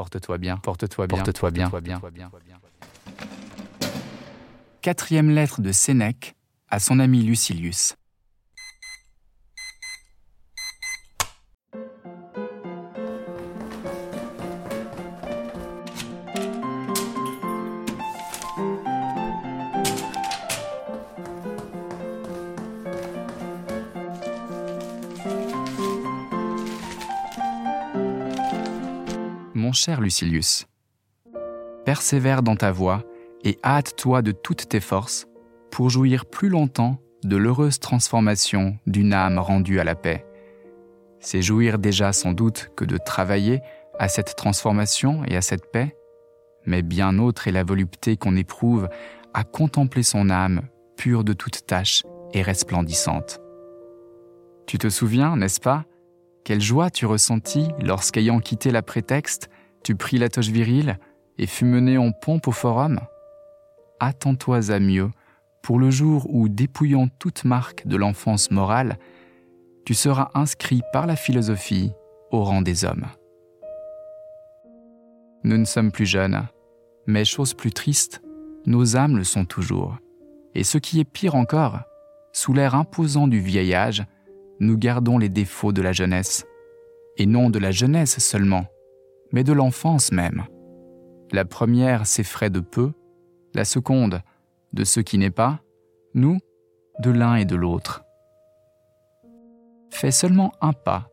Porte-toi bien, porte-toi bien, porte-toi bien, porte-toi bien. Quatrième lettre de Sénèque à son ami Lucilius. Cher Lucilius, persévère dans ta voie et hâte-toi de toutes tes forces pour jouir plus longtemps de l'heureuse transformation d'une âme rendue à la paix. C'est jouir déjà sans doute que de travailler à cette transformation et à cette paix, mais bien autre est la volupté qu'on éprouve à contempler son âme pure de toute tâche et resplendissante. Tu te souviens, n'est-ce pas, quelle joie tu ressentis lorsqu'ayant quitté la prétexte, tu pris la toche virile et fus mené en pompe au forum Attends-toi à mieux pour le jour où, dépouillant toute marque de l'enfance morale, tu seras inscrit par la philosophie au rang des hommes. Nous ne sommes plus jeunes, mais chose plus triste, nos âmes le sont toujours. Et ce qui est pire encore, sous l'air imposant du vieil âge, nous gardons les défauts de la jeunesse. Et non de la jeunesse seulement, mais de l'enfance même. La première s'effraie de peu, la seconde de ce qui n'est pas, nous, de l'un et de l'autre. Fais seulement un pas,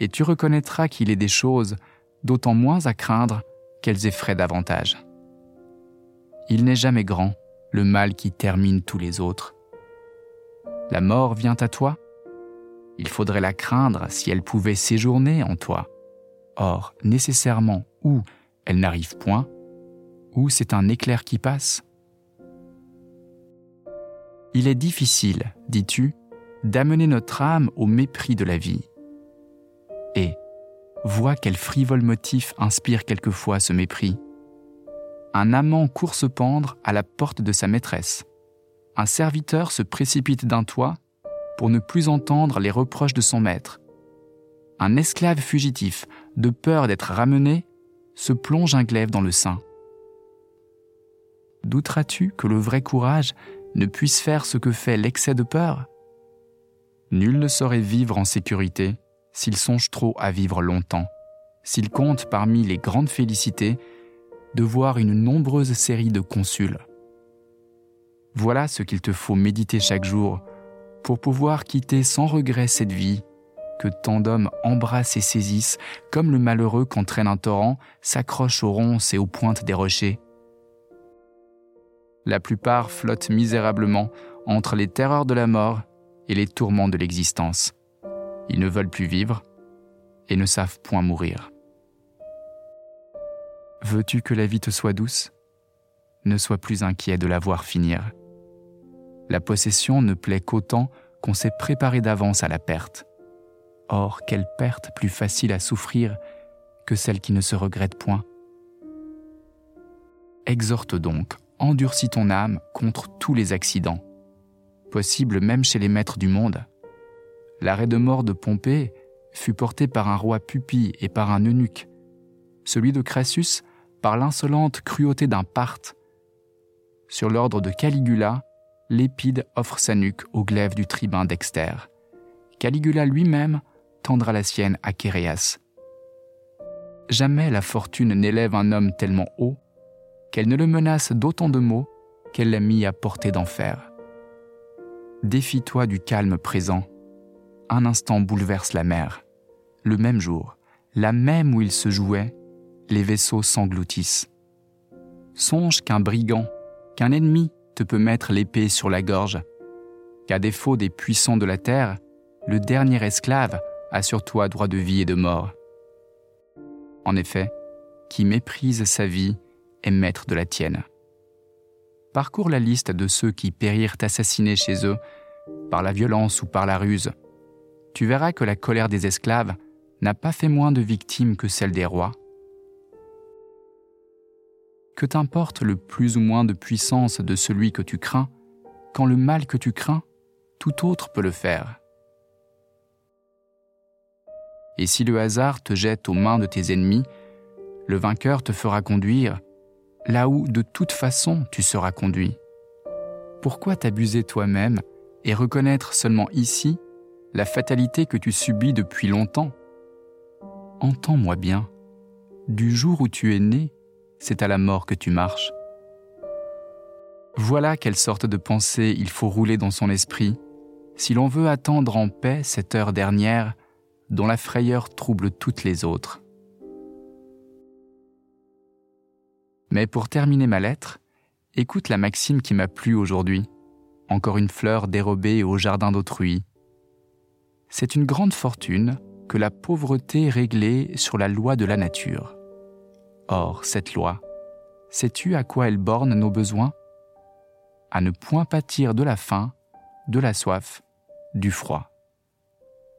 et tu reconnaîtras qu'il est des choses d'autant moins à craindre qu'elles effraient davantage. Il n'est jamais grand, le mal qui termine tous les autres. La mort vient à toi, il faudrait la craindre si elle pouvait séjourner en toi. Or, nécessairement, ou elle n'arrive point, ou c'est un éclair qui passe? Il est difficile, dis-tu, d'amener notre âme au mépris de la vie. Et vois quel frivole motif inspire quelquefois ce mépris. Un amant court se pendre à la porte de sa maîtresse. Un serviteur se précipite d'un toit pour ne plus entendre les reproches de son maître. Un esclave fugitif, de peur d'être ramené, se plonge un glaive dans le sein. Douteras-tu que le vrai courage ne puisse faire ce que fait l'excès de peur? Nul ne saurait vivre en sécurité s'il songe trop à vivre longtemps, s'il compte parmi les grandes félicités de voir une nombreuse série de consuls. Voilà ce qu'il te faut méditer chaque jour pour pouvoir quitter sans regret cette vie que tant d'hommes embrassent et saisissent, comme le malheureux qu'entraîne un torrent s'accroche aux ronces et aux pointes des rochers. La plupart flottent misérablement entre les terreurs de la mort et les tourments de l'existence. Ils ne veulent plus vivre et ne savent point mourir. Veux-tu que la vie te soit douce? Ne sois plus inquiet de la voir finir. La possession ne plaît qu'autant qu'on s'est préparé d'avance à la perte. Or, quelle perte plus facile à souffrir que celle qui ne se regrette point Exhorte donc, endurcis ton âme contre tous les accidents, possibles même chez les maîtres du monde. L'arrêt de mort de Pompée fut porté par un roi Pupille et par un eunuque, celui de Crassus par l'insolente cruauté d'un Parthe. Sur l'ordre de Caligula, Lépide offre sa nuque au glaive du tribun Dexter. Caligula lui-même tendra la sienne à Chéréas. Jamais la fortune n'élève un homme tellement haut qu'elle ne le menace d'autant de maux qu'elle l'a mis à portée d'enfer. Défie-toi du calme présent. Un instant bouleverse la mer. Le même jour, la même où il se jouait, les vaisseaux s'engloutissent. Songe qu'un brigand, qu'un ennemi te peut mettre l'épée sur la gorge, qu'à défaut des puissants de la terre, le dernier esclave a sur toi droit de vie et de mort. En effet, qui méprise sa vie est maître de la tienne. Parcours la liste de ceux qui périrent assassinés chez eux, par la violence ou par la ruse. Tu verras que la colère des esclaves n'a pas fait moins de victimes que celle des rois que t'importe le plus ou moins de puissance de celui que tu crains, quand le mal que tu crains, tout autre peut le faire. Et si le hasard te jette aux mains de tes ennemis, Le vainqueur te fera conduire là où de toute façon tu seras conduit. Pourquoi t'abuser toi-même et reconnaître seulement ici la fatalité que tu subis depuis longtemps? Entends-moi bien, du jour où tu es né, c'est à la mort que tu marches. Voilà quelle sorte de pensée il faut rouler dans son esprit si l'on veut attendre en paix cette heure dernière dont la frayeur trouble toutes les autres. Mais pour terminer ma lettre, écoute la maxime qui m'a plu aujourd'hui, encore une fleur dérobée au jardin d'autrui. C'est une grande fortune que la pauvreté réglée sur la loi de la nature. Or, cette loi, sais-tu à quoi elle borne nos besoins? À ne point pâtir de la faim, de la soif, du froid.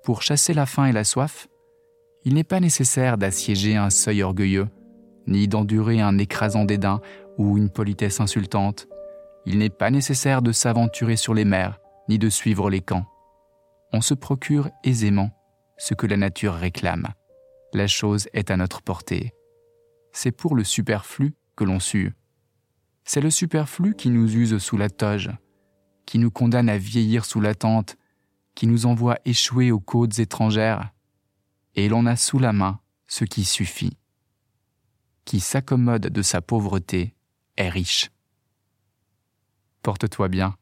Pour chasser la faim et la soif, il n'est pas nécessaire d'assiéger un seuil orgueilleux, ni d'endurer un écrasant dédain ou une politesse insultante. Il n'est pas nécessaire de s'aventurer sur les mers, ni de suivre les camps. On se procure aisément ce que la nature réclame. La chose est à notre portée. C'est pour le superflu que l'on sue. C'est le superflu qui nous use sous la toge, qui nous condamne à vieillir sous la tente, qui nous envoie échouer aux côtes étrangères, et l'on a sous la main ce qui suffit. Qui s'accommode de sa pauvreté est riche. Porte-toi bien